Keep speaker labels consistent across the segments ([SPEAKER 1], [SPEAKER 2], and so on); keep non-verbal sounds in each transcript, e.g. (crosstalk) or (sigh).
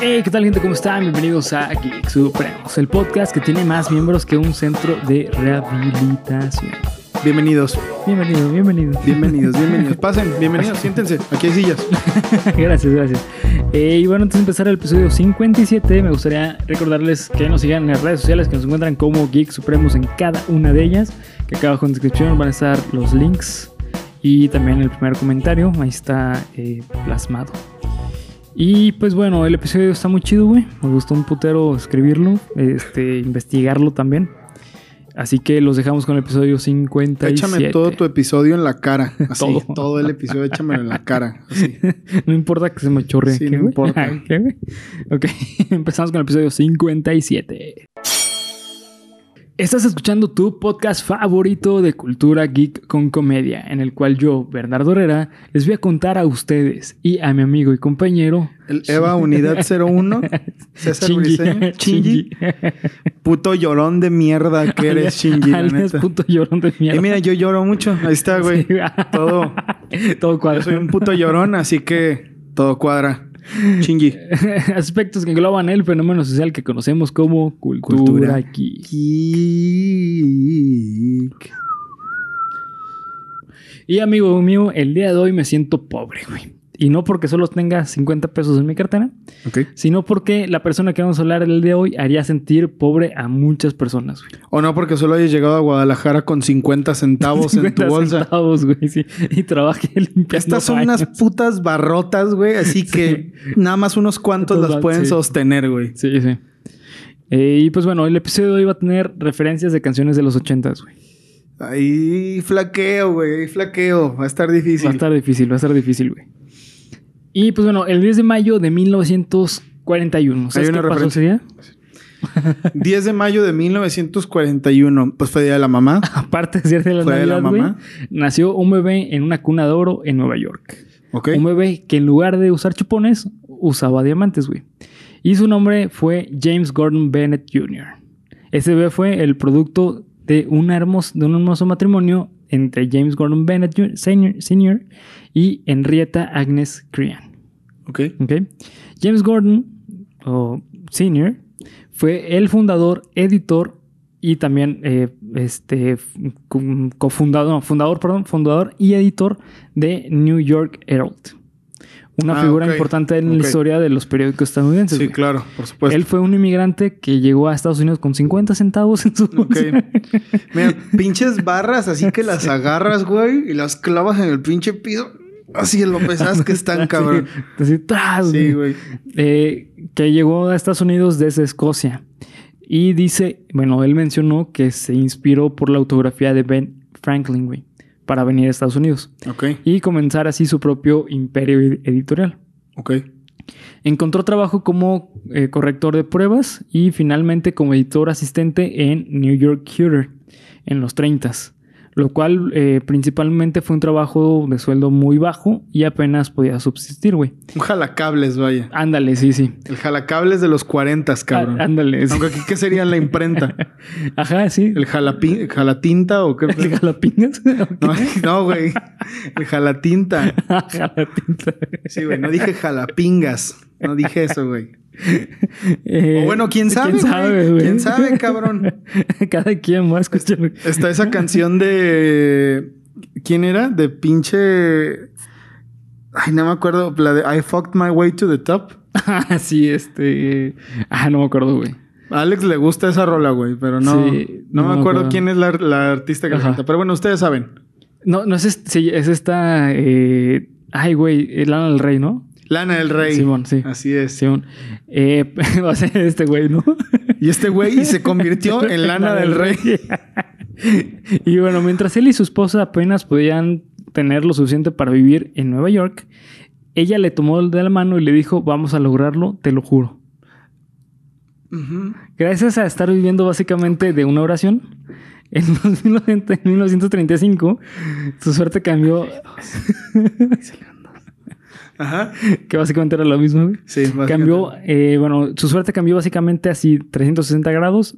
[SPEAKER 1] Hey, ¿qué tal gente? ¿Cómo están? Bienvenidos a Geek Supremos, el podcast que tiene más miembros que un centro de rehabilitación.
[SPEAKER 2] Bienvenidos,
[SPEAKER 1] Bienvenido, bienvenido.
[SPEAKER 2] bienvenidos, bienvenidos. (laughs) Pasen, bienvenidos, siéntense. Aquí hay sillas. (laughs)
[SPEAKER 1] gracias, gracias. Eh, y bueno, antes de empezar el episodio 57, me gustaría recordarles que nos sigan en las redes sociales, que nos encuentran como Geek Supremos en cada una de ellas, que acá abajo en la descripción van a estar los links y también el primer comentario, ahí está eh, plasmado. Y pues bueno, el episodio está muy chido, güey. Me gustó un putero escribirlo, este, investigarlo también. Así que los dejamos con el episodio 57.
[SPEAKER 2] Échame todo tu episodio en la cara. (laughs) Así,
[SPEAKER 1] Todo.
[SPEAKER 2] todo. el episodio échamelo en la cara. Así. (laughs)
[SPEAKER 1] no importa que se me chorre.
[SPEAKER 2] Sí,
[SPEAKER 1] ¿qué,
[SPEAKER 2] no
[SPEAKER 1] güey?
[SPEAKER 2] importa.
[SPEAKER 1] ¿Qué, (laughs) güey? ok, empezamos con el episodio 57. Estás escuchando tu podcast favorito de cultura geek con comedia, en el cual yo, Bernardo Herrera, les voy a contar a ustedes y a mi amigo y compañero
[SPEAKER 2] El Eva Unidad (laughs) 01, César
[SPEAKER 1] Shinji.
[SPEAKER 2] Briseño, (laughs) Shinji. Puto llorón de mierda que eres, la
[SPEAKER 1] Alias puto llorón de mierda.
[SPEAKER 2] Y mira, yo lloro mucho. Ahí está, güey.
[SPEAKER 1] Sí.
[SPEAKER 2] Todo. (laughs)
[SPEAKER 1] Todo cuadro.
[SPEAKER 2] Soy un puto llorón, así que todo cuadra. Shinji. (laughs)
[SPEAKER 1] Aspectos que engloban el fenómeno social que conocemos como cultura,
[SPEAKER 2] Cultura.
[SPEAKER 1] geek.
[SPEAKER 2] Geek.
[SPEAKER 1] Y amigo mío, el día de hoy me siento pobre, güey. Y no porque solo tenga 50 pesos en mi cartera, sino porque la persona que vamos a hablar el día de hoy haría sentir pobre a muchas personas, güey.
[SPEAKER 2] O no, porque solo hayas llegado a Guadalajara con 50 centavos en tu (laughs)
[SPEAKER 1] 50
[SPEAKER 2] bolsa.
[SPEAKER 1] centavos, güey, sí. Y trabajé limpiando
[SPEAKER 2] Estas son
[SPEAKER 1] baños.
[SPEAKER 2] unas putas barrotas, güey. Así que nada más unos cuantos las pueden
[SPEAKER 1] sí.
[SPEAKER 2] sostener, güey.
[SPEAKER 1] Sí, sí. Eh, y pues bueno, el episodio de hoy va a tener referencias de canciones de los 80s, güey.
[SPEAKER 2] Ahí flaqueo, güey. Ahí flaqueo. Va a estar difícil.
[SPEAKER 1] Va a estar difícil, va a estar difícil, güey. Y pues bueno, el 10 de mayo de 1941. ¿Sabes
[SPEAKER 2] Hay una
[SPEAKER 1] qué pasó ese día? (laughs)
[SPEAKER 2] 10 de mayo de 1941. Pues fue Día de la Mamá. (laughs)
[SPEAKER 1] Aparte de ser de la
[SPEAKER 2] de mamá.
[SPEAKER 1] nació un bebé en una cuna de oro en Nueva York.
[SPEAKER 2] ¿Ok?
[SPEAKER 1] Un bebé que en lugar de usar chupones, usaba diamantes, güey. Y su nombre fue James Gordon Bennett Jr. Ese bebé fue el producto de un hermoso, de un hermoso matrimonio entre James Gordon Bennett Sr. y Henrietta Agnes Crean.
[SPEAKER 2] Ok.
[SPEAKER 1] ¿ok? James Gordon, o Senior, fue el fundador, editor y también eh, este, cofundador, no, fundador, perdón, fundador y editor de New York Herald. Una
[SPEAKER 2] Ah,
[SPEAKER 1] figura importante en la historia de los periódicos estadounidenses.
[SPEAKER 2] Sí,
[SPEAKER 1] güey.
[SPEAKER 2] claro, por supuesto.
[SPEAKER 1] Él fue un inmigrante que llegó a Estados Unidos con 50 centavos en su bolsa.
[SPEAKER 2] Mira, pinches barras así que (laughs) las agarras, güey, y las clavas en el pinche piso. Así lo pesadas que están, (laughs) cabrón.
[SPEAKER 1] Así, así, tras,
[SPEAKER 2] Sí,
[SPEAKER 1] güey. eh, que llegó a Estados Unidos desde Escocia. Y dice, bueno, él mencionó que se inspiró por la autografía de Ben Franklin, güey, para venir a Estados Unidos
[SPEAKER 2] Ok,
[SPEAKER 1] y comenzar así su propio imperio ed- editorial.
[SPEAKER 2] ok.
[SPEAKER 1] Encontró trabajo como eh, corrector de pruebas y finalmente como editor asistente en New York Cutter en los 30s, lo cual eh, principalmente fue un trabajo de sueldo muy bajo y apenas podía subsistir, güey.
[SPEAKER 2] Un jalacables, vaya.
[SPEAKER 1] Ándale, sí, sí.
[SPEAKER 2] El jalacables de los 40, cabrón.
[SPEAKER 1] Á- Ándale. sí.
[SPEAKER 2] Aunque aquí, ¿qué sería la imprenta? (laughs)
[SPEAKER 1] Ajá, sí.
[SPEAKER 2] ¿El jalapin, jalatinta o qué?
[SPEAKER 1] ¿El jalapeños? (laughs)
[SPEAKER 2] No, (laughs) no, güey. El jalatinta.
[SPEAKER 1] Jalapinta.
[SPEAKER 2] Sí, güey. No dije jalapingas. No dije eso, güey.
[SPEAKER 1] Eh,
[SPEAKER 2] O bueno, quién sabe,
[SPEAKER 1] ¿Quién sabe,
[SPEAKER 2] güey?
[SPEAKER 1] güey?
[SPEAKER 2] ¿Quién sabe, (laughs) cabrón?
[SPEAKER 1] Cada quien va a escuchar.
[SPEAKER 2] Está esa canción de. ¿Quién era? De pinche. Ay, no me acuerdo. La de I fucked my way to the top.
[SPEAKER 1] Ah, (laughs) sí, este... Ah, no me acuerdo, güey.
[SPEAKER 2] A Alex le gusta esa rola, güey, pero no,
[SPEAKER 1] Sí,
[SPEAKER 2] no,
[SPEAKER 1] no
[SPEAKER 2] me acuerdo quién es la, la artista que la
[SPEAKER 1] Ajá.
[SPEAKER 2] canta. Pero bueno, ustedes saben.
[SPEAKER 1] No, no es, este, sí, es esta... eh, Ay, güey, Lana del Rey, ¿no?
[SPEAKER 2] Lana del Rey.
[SPEAKER 1] Simón, sí.
[SPEAKER 2] Así es.
[SPEAKER 1] Simón. Eh, (laughs) va a ser este güey, ¿no?
[SPEAKER 2] Y este güey se convirtió (laughs) en Lana del Rey. (laughs)
[SPEAKER 1] y bueno, mientras él y su esposa apenas podían tener lo suficiente para vivir en Nueva York, ella le tomó de la mano y le dijo, vamos a lograrlo, te lo juro. Gracias a estar viviendo básicamente de una oración, en 1900 en 1935 su suerte cambió,
[SPEAKER 2] Ajá.
[SPEAKER 1] que básicamente era lo mismo. güey.
[SPEAKER 2] Sí.
[SPEAKER 1] Cambió, eh, bueno, su suerte cambió básicamente así 360 grados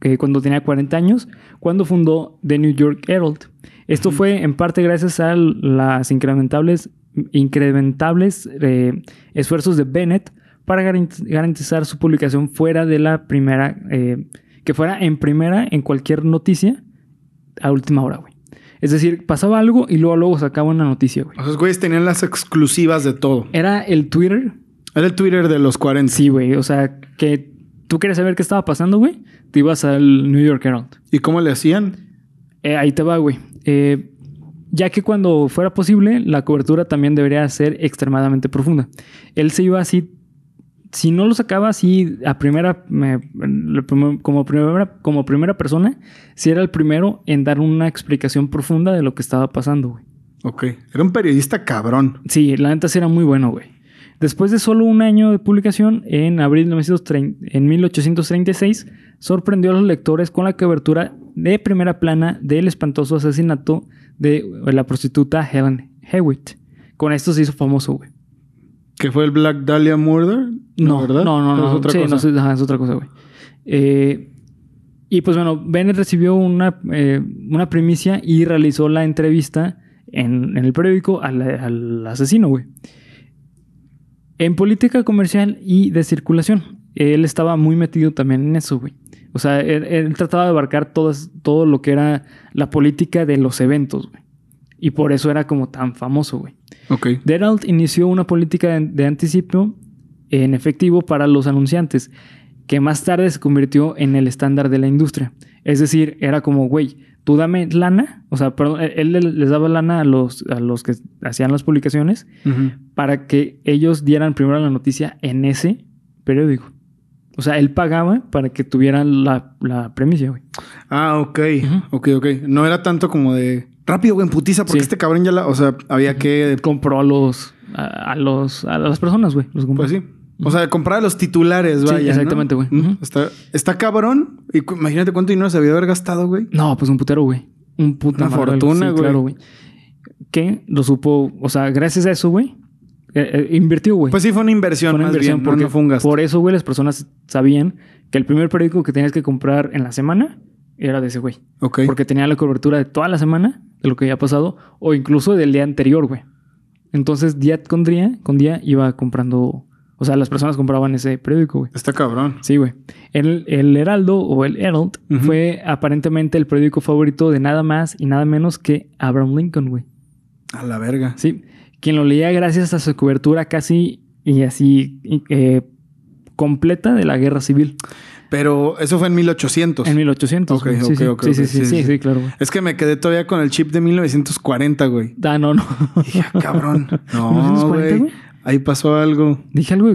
[SPEAKER 1] eh, cuando tenía 40 años, cuando fundó The New York Herald. Esto fue en parte gracias a las incrementables, incrementables eh, esfuerzos de Bennett para garantiz- garantizar su publicación fuera de la primera, eh, que fuera en primera en cualquier noticia a última hora, güey. Es decir, pasaba algo y luego luego sacaba una noticia, güey.
[SPEAKER 2] Esos güeyes tenían las exclusivas de todo.
[SPEAKER 1] Era el Twitter,
[SPEAKER 2] Era el Twitter de los 40.
[SPEAKER 1] sí, güey. O sea, que tú querías saber qué estaba pasando, güey, te ibas al New York Herald.
[SPEAKER 2] ¿Y cómo le hacían?
[SPEAKER 1] Eh, ahí te va, güey. Eh, ya que cuando fuera posible, la cobertura también debería ser extremadamente profunda. Él se iba así, si no lo sacaba así a primera, me- como primera, como primera persona, si era el primero en dar una explicación profunda de lo que estaba pasando, güey.
[SPEAKER 2] Ok. Era un periodista cabrón.
[SPEAKER 1] Sí, la neta sí era muy bueno, güey. Después de solo un año de publicación, en abril de 1930 en 1836, sorprendió a los lectores con la cobertura de primera plana del espantoso asesinato de la prostituta Helen Hewitt. Con esto se hizo famoso, güey.
[SPEAKER 2] ¿Que fue el Black Dahlia Murder?
[SPEAKER 1] No,
[SPEAKER 2] ¿verdad?
[SPEAKER 1] no, no,
[SPEAKER 2] ¿O
[SPEAKER 1] no.
[SPEAKER 2] Es otra
[SPEAKER 1] Sí,
[SPEAKER 2] cosa.
[SPEAKER 1] no, ajá, es otra cosa, güey. Eh, y pues bueno, Bennett recibió una, eh, una primicia y realizó la entrevista en, en el periódico al, al asesino, güey. En política comercial y de circulación. Él estaba muy metido también en eso, güey. O sea, él, él trataba de abarcar todas, todo lo que era la política de los eventos, güey. Y por eso era como tan famoso, güey.
[SPEAKER 2] Ok.
[SPEAKER 1] The Herald inició una política de, de anticipo en efectivo para los anunciantes, que más tarde se convirtió en el estándar de la industria. Es decir, era como, güey, tú dame lana, o sea, perdón, él le- les daba lana a los, a los que hacían las publicaciones para que ellos dieran primero la noticia en ese periódico. O sea, él pagaba para que tuvieran la, la premisa, güey.
[SPEAKER 2] Ah, ok.
[SPEAKER 1] Ujú.
[SPEAKER 2] Ok, ok. No era tanto como de rápido, güey, putiza, porque
[SPEAKER 1] Sí.
[SPEAKER 2] este cabrón ya la. O sea, había que.
[SPEAKER 1] Compró a los, a, a los, a las personas, güey. Los compró.
[SPEAKER 2] Pues sí. O sea, comprar a los titulares,
[SPEAKER 1] Sí,
[SPEAKER 2] vaya. ¿no?
[SPEAKER 1] exactamente, güey.
[SPEAKER 2] Está, está cabrón. Y imagínate cuánto dinero se había haber gastado, güey.
[SPEAKER 1] No, pues un putero, güey. Un puta
[SPEAKER 2] Una fortuna,
[SPEAKER 1] Sí,
[SPEAKER 2] güey.
[SPEAKER 1] Claro, güey. Que lo supo, o sea, gracias a eso, güey, eh, eh, invirtió, güey.
[SPEAKER 2] Pues sí, fue una inversión,
[SPEAKER 1] Fue una inversión
[SPEAKER 2] bien,
[SPEAKER 1] porque
[SPEAKER 2] no fue un gasto.
[SPEAKER 1] por eso, güey, las personas sabían que el primer periódico que tenías que comprar en la semana era de ese güey.
[SPEAKER 2] Ok.
[SPEAKER 1] Porque tenía la cobertura de toda la semana de lo que había pasado o incluso del día anterior, güey. Entonces, día con día, con día iba comprando, o sea, las personas compraban ese periódico, güey.
[SPEAKER 2] Está cabrón.
[SPEAKER 1] Sí, güey. El, el Heraldo o el Herald fue aparentemente el periódico favorito de nada más y nada menos que Abraham Lincoln, güey.
[SPEAKER 2] A la verga.
[SPEAKER 1] Sí. Quien lo leía gracias a su cobertura casi y así eh, completa de la guerra civil
[SPEAKER 2] Pero eso fue en 1800.
[SPEAKER 1] en 1800.
[SPEAKER 2] Ok,
[SPEAKER 1] sí,
[SPEAKER 2] ok,
[SPEAKER 1] sí,
[SPEAKER 2] ok,
[SPEAKER 1] sí, sí, sí,
[SPEAKER 2] Sí,
[SPEAKER 1] sí, claro, güey.
[SPEAKER 2] Es que me quedé todavía con el chip de 1940, güey.
[SPEAKER 1] Ah, no, no.
[SPEAKER 2] Dije, "Ah, cabrón. (laughs) No,
[SPEAKER 1] 1940,
[SPEAKER 2] güey.
[SPEAKER 1] güey.
[SPEAKER 2] Ahí pasó algo.
[SPEAKER 1] Dije algo.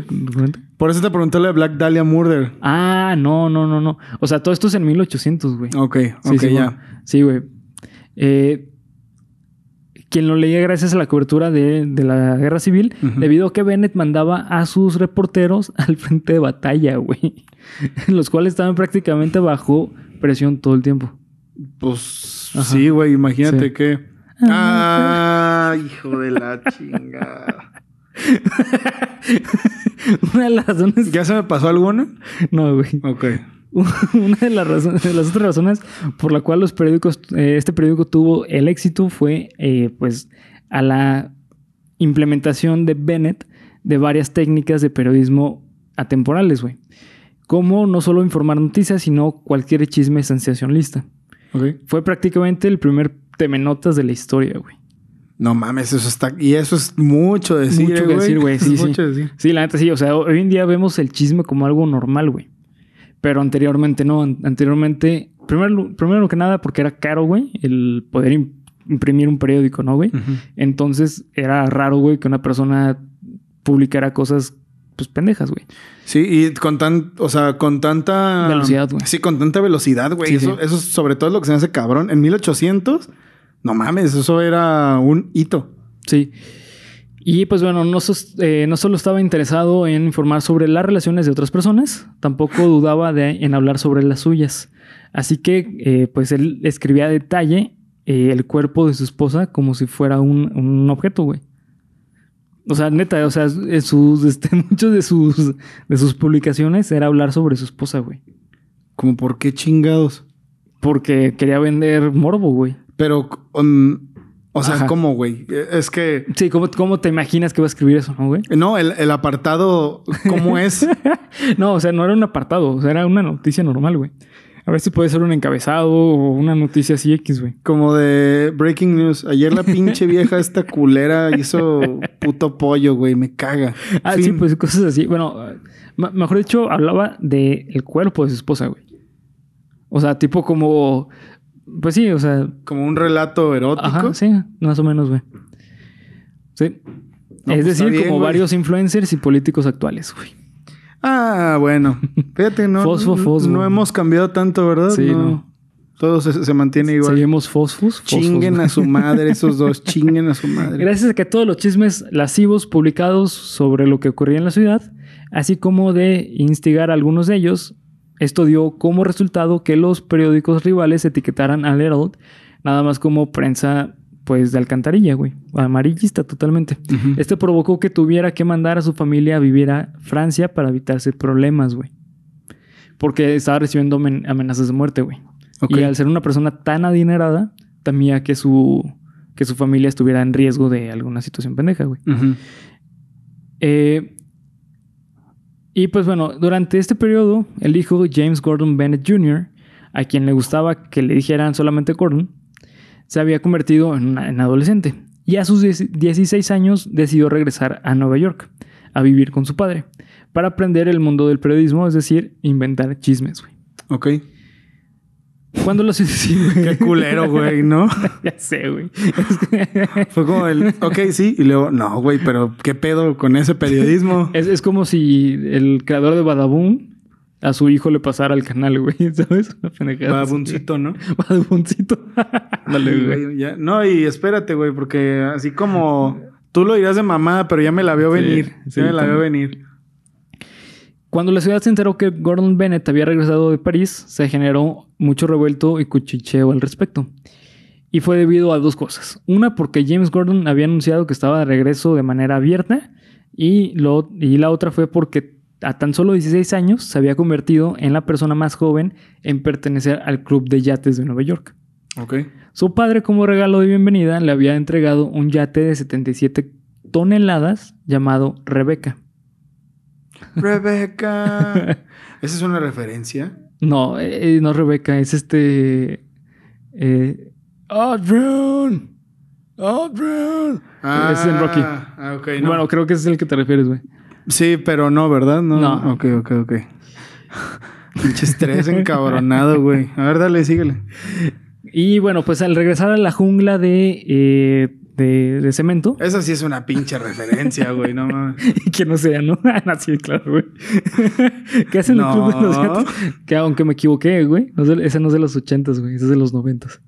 [SPEAKER 2] Por eso te pregunté lo de Black Dahlia Murder.
[SPEAKER 1] Ah, no, no, no, no. O sea, todo esto es en 1800, güey.
[SPEAKER 2] Ok,
[SPEAKER 1] Sí,
[SPEAKER 2] ok,
[SPEAKER 1] sí,
[SPEAKER 2] ya.
[SPEAKER 1] güey. Sí, güey. Eh, quien lo leía gracias a la cobertura de, de la guerra civil, debido a que Bennett mandaba a sus reporteros (laughs) al frente de batalla, güey. Los cuales estaban prácticamente bajo presión todo el tiempo.
[SPEAKER 2] Pues
[SPEAKER 1] Ajá.
[SPEAKER 2] sí, güey. Imagínate
[SPEAKER 1] Sí.
[SPEAKER 2] que. Ah, hijo de la chingada. (laughs)
[SPEAKER 1] Una de las razones.
[SPEAKER 2] ¿Ya se me pasó alguna?
[SPEAKER 1] No, güey.
[SPEAKER 2] Ok. (laughs)
[SPEAKER 1] Una de las, razones, de las otras razones por la cual los periódicos, eh, este periódico tuvo el éxito fue, eh, pues, a la implementación de Bennett de varias técnicas de periodismo atemporales, güey. Como no solo informar noticias, sino cualquier chisme sensacionalista.
[SPEAKER 2] Ok.
[SPEAKER 1] Fue prácticamente el primer temenotas de la historia, güey.
[SPEAKER 2] No mames, eso está. Y eso es mucho decir.
[SPEAKER 1] Mucho decir, güey.
[SPEAKER 2] Es (laughs)
[SPEAKER 1] Sí, sí.
[SPEAKER 2] mucho decir.
[SPEAKER 1] Sí, la neta sí. O sea, hoy en día vemos el chisme como algo normal, güey. Pero anteriormente no. An- Anteriormente, primero, primero que nada, porque era caro, güey, el poder im- imprimir un periódico, ¿no, güey? Entonces era raro, güey, que una persona publicara cosas, pues pendejas, güey.
[SPEAKER 2] Sí, y con tan, o sea, con tanta
[SPEAKER 1] Velocidad, güey.
[SPEAKER 2] Sí, con tanta velocidad, güey.
[SPEAKER 1] Sí,
[SPEAKER 2] eso,
[SPEAKER 1] sí.
[SPEAKER 2] eso sobre todo es lo que se me hace cabrón. En 1800, no mames, eso era un hito.
[SPEAKER 1] Sí. Y pues bueno, no, eh, no solo estaba interesado en informar sobre las relaciones de otras personas, tampoco dudaba de, en hablar sobre las suyas. Así que eh, pues él escribía a detalle eh, el cuerpo de su esposa como si fuera un, un objeto, güey. O sea, neta, o sea, sus, (laughs) este, muchos de sus, de sus publicaciones era hablar sobre su esposa, güey.
[SPEAKER 2] Como por qué chingados.
[SPEAKER 1] Porque quería vender morbo, güey.
[SPEAKER 2] Pero, um, O sea,
[SPEAKER 1] Ajá.
[SPEAKER 2] ¿cómo, güey? Es que.
[SPEAKER 1] Sí, ¿cómo, cómo te imaginas que va a escribir eso, no, güey?
[SPEAKER 2] No, el, el apartado, ¿cómo (laughs) es?
[SPEAKER 1] No, o sea, no era un apartado, o sea, era una noticia normal, güey. A ver si puede ser un encabezado o una noticia así X, güey.
[SPEAKER 2] Como de Breaking News. Ayer la pinche vieja esta (laughs) culera hizo puto pollo, güey. Me caga.
[SPEAKER 1] Ah,
[SPEAKER 2] Fin.
[SPEAKER 1] sí, pues cosas así. Bueno, mejor dicho, hablaba del el cuerpo de su esposa, güey. O sea, tipo como. Pues sí, o sea.
[SPEAKER 2] Como un relato erótico.
[SPEAKER 1] Ajá, sí, más o menos, güey. Sí.
[SPEAKER 2] No,
[SPEAKER 1] es
[SPEAKER 2] pues,
[SPEAKER 1] decir,
[SPEAKER 2] bien,
[SPEAKER 1] como
[SPEAKER 2] güey.
[SPEAKER 1] varios influencers y políticos actuales, güey.
[SPEAKER 2] Ah, bueno. Fíjate, no,
[SPEAKER 1] Fosfo, fosfo.
[SPEAKER 2] no hemos cambiado tanto, ¿verdad?
[SPEAKER 1] Sí, no.
[SPEAKER 2] Todo se, se mantiene igual.
[SPEAKER 1] Seguimos fosfos. fosfos,
[SPEAKER 2] Chinguen
[SPEAKER 1] güey.
[SPEAKER 2] a su madre, esos dos. (laughs) Chinguen a su madre.
[SPEAKER 1] Gracias a que todos los chismes lascivos publicados sobre lo que ocurría en la ciudad, así como de instigar a algunos de ellos, esto dio como resultado que los periódicos rivales etiquetaran al Herald nada más como prensa pues de alcantarilla, güey, amarillista totalmente. Este provocó que tuviera que mandar a su familia a vivir a Francia para evitarse problemas, güey. Porque estaba recibiendo amen- amenazas de muerte, güey. Y al ser una persona tan adinerada, temía que su, que su familia estuviera en riesgo de alguna situación pendeja, güey. Eh, y pues bueno, durante este periodo, el hijo James Gordon Bennett Jr., a quien le gustaba que le dijeran solamente Gordon, se había convertido en, adolescente. Y a sus 10 16 años decidió regresar a Nueva York a vivir con su padre para aprender el mundo del periodismo, es decir, inventar chismes, güey.
[SPEAKER 2] Ok.
[SPEAKER 1] Cuando lo sí, güey.
[SPEAKER 2] Qué culero, güey, ¿no? (laughs)
[SPEAKER 1] ya sé, güey. (laughs)
[SPEAKER 2] Fue como el, ok, sí, y luego, no, güey, pero ¿qué pedo con ese periodismo? (laughs)
[SPEAKER 1] Es, es como si el creador de Badaboom a su hijo le pasara al canal, güey. ¿Sabes? Una pendejada.
[SPEAKER 2] Babuncito, ¿no?
[SPEAKER 1] Badabuncito. Dale, güey.
[SPEAKER 2] ya- No, y espérate, güey, porque así como tú lo dirás de mamá, pero ya me la veo venir.
[SPEAKER 1] sí,
[SPEAKER 2] ya me la veo venir.
[SPEAKER 1] Cuando la ciudad se enteró que Gordon Bennett había regresado de París, se generó mucho revuelto y cuchicheo al respecto. Y fue debido a dos cosas. Una, porque James Gordon había anunciado que estaba de regreso de manera abierta. Y, lo, y la otra fue porque a tan solo 16 años se había convertido en la persona más joven en pertenecer al club de yates de Nueva York.
[SPEAKER 2] Ok.
[SPEAKER 1] Su padre, como regalo de bienvenida, le había entregado un yate de 77 toneladas llamado Rebecca.
[SPEAKER 2] Rebeca. (laughs) ¿Esa es una referencia?
[SPEAKER 1] No, eh, no Rebecca, es este. Eh, Adrian. Adrian. Es en Rocky.
[SPEAKER 2] Ah, ok. no.
[SPEAKER 1] Bueno, creo que ese es el que te refieres, güey.
[SPEAKER 2] Sí, pero no, ¿verdad? No.
[SPEAKER 1] No.
[SPEAKER 2] Ok, ok, ok. (laughs) Pinche estrés encabronado, güey. A ver, dale, síguele.
[SPEAKER 1] Y bueno, pues al regresar a la jungla de, eh, de, de cemento, (laughs)
[SPEAKER 2] Esa sí es una pinche referencia, güey. No (laughs) mames.
[SPEAKER 1] que no sea, ¿no? (laughs) Ah, no, sí, claro, güey. ¿Qué hacen el
[SPEAKER 2] No.
[SPEAKER 1] club de los gatos? Que aunque me equivoqué, güey. No es de- no es de los ochentas, güey. Ese es de los noventas.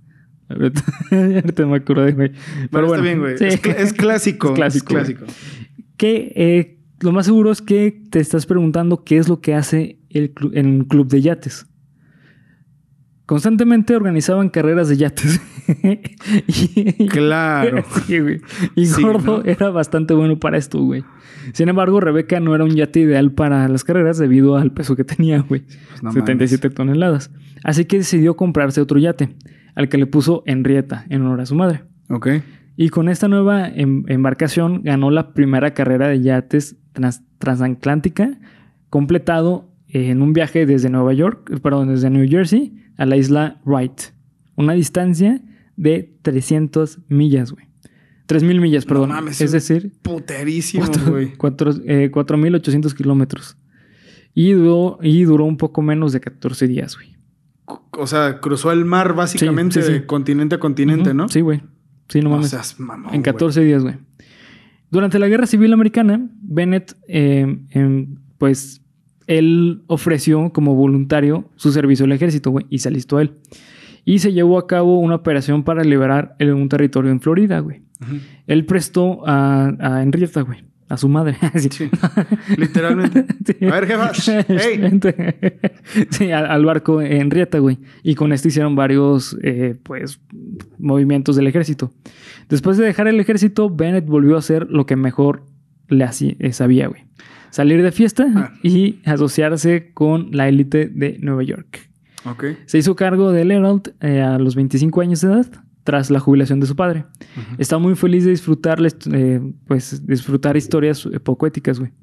[SPEAKER 1] Ahorita, ahorita me acordé, güey. Pero,
[SPEAKER 2] Pero
[SPEAKER 1] bueno,
[SPEAKER 2] está bien, güey.
[SPEAKER 1] sí.
[SPEAKER 2] Es, cl- es clásico.
[SPEAKER 1] Es clásico,
[SPEAKER 2] Es clásico.
[SPEAKER 1] que eh, lo más seguro es que te estás preguntando qué es lo que hace el en un club de yates. Constantemente organizaban carreras de yates. (laughs) y,
[SPEAKER 2] Claro. (laughs)
[SPEAKER 1] Sí, güey. Y
[SPEAKER 2] Sí,
[SPEAKER 1] Gordo
[SPEAKER 2] ¿no?
[SPEAKER 1] era bastante bueno para esto, güey. Sin embargo, Rebeca no era un yate ideal para las carreras debido al peso que tenía, güey.
[SPEAKER 2] Pues no
[SPEAKER 1] 77 toneladas. Así que decidió comprarse otro yate, al que le puso Henrietta en honor a su madre.
[SPEAKER 2] Ok.
[SPEAKER 1] Y con esta nueva em- embarcación ganó la primera carrera de yates trans- transatlántica, completado en un viaje desde Nueva York, perdón, desde New Jersey a la isla Wright. Una distancia de 300 millas, güey. 3.000 millas, perdón.
[SPEAKER 2] mames,
[SPEAKER 1] es decir,
[SPEAKER 2] Puterísimo,
[SPEAKER 1] cuatro-
[SPEAKER 2] güey.
[SPEAKER 1] cuatro- eh, 4.800 kilómetros. Y duró, y duró un poco menos de 14 días, güey.
[SPEAKER 2] O sea, cruzó el mar básicamente
[SPEAKER 1] Sí, sí, sí.
[SPEAKER 2] de continente a continente, ¿no?
[SPEAKER 1] Sí, güey. Sí, no
[SPEAKER 2] No
[SPEAKER 1] mames.
[SPEAKER 2] seas mamón,
[SPEAKER 1] En
[SPEAKER 2] güey.
[SPEAKER 1] 14 días, güey. Durante la Guerra Civil Americana, Bennett, eh, em, pues, él ofreció como voluntario su servicio al ejército, güey, y se alistó él. Y se llevó a cabo una operación para liberar el- un territorio en Florida, güey. Él prestó a, a Henrietta, güey, a su madre. (laughs) Sí.
[SPEAKER 2] Literalmente. (laughs)
[SPEAKER 1] Sí.
[SPEAKER 2] A ver, jefas. (laughs) ¡Ey!
[SPEAKER 1] Vente. sí, al, al barco Henrietta, güey. Y con esto hicieron varios, eh, pues, movimientos del ejército. Después de dejar el ejército, Bennett volvió a hacer lo que mejor le hacía, eh, sabía, güey. Salir de fiesta
[SPEAKER 2] Ah.
[SPEAKER 1] y asociarse con la élite de Nueva York.
[SPEAKER 2] Ok.
[SPEAKER 1] Se hizo cargo del Herald eh, a los 25 años de edad tras la jubilación de su padre. Estaba muy feliz de disfrutar, eh, pues, disfrutar historias eh, poco éticas, güey.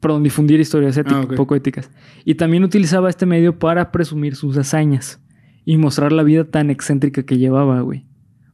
[SPEAKER 1] Perdón, difundir historias éticas,
[SPEAKER 2] Ah,
[SPEAKER 1] poco éticas. Y también utilizaba este medio para presumir sus hazañas y mostrar la vida tan excéntrica que llevaba, güey.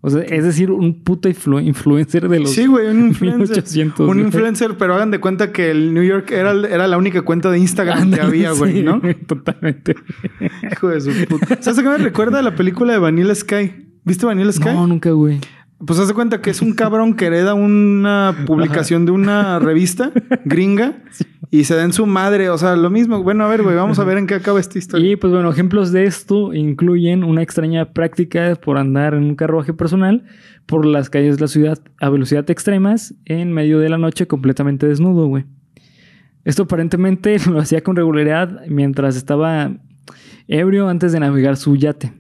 [SPEAKER 1] O sea, es decir, un puto influ- influencer de los
[SPEAKER 2] Sí, güey, un (laughs) influencer.
[SPEAKER 1] 1800.
[SPEAKER 2] un
[SPEAKER 1] güey.
[SPEAKER 2] influencer, pero hagan de cuenta que el New York era, era la única cuenta de Instagram que había, güey,
[SPEAKER 1] sí,
[SPEAKER 2] ¿no?
[SPEAKER 1] Totalmente. (laughs)
[SPEAKER 2] Hijo de su puta. ¿Sabes qué me recuerda a la película de Vanilla Sky? ¿Viste Vanilla Sky?
[SPEAKER 1] No, nunca, güey.
[SPEAKER 2] Pues haz de cuenta que es un cabrón que hereda una publicación de una revista gringa (laughs) y se da en su madre. O sea, lo mismo. Bueno, a ver, güey, vamos a ver en qué acaba esta historia.
[SPEAKER 1] Y pues bueno, ejemplos de esto incluyen una extraña práctica por andar en un carruaje personal por las calles de la ciudad a velocidad extremas en medio de la noche completamente desnudo, güey. Esto aparentemente (laughs) lo hacía con regularidad mientras estaba ebrio antes de navegar su yate.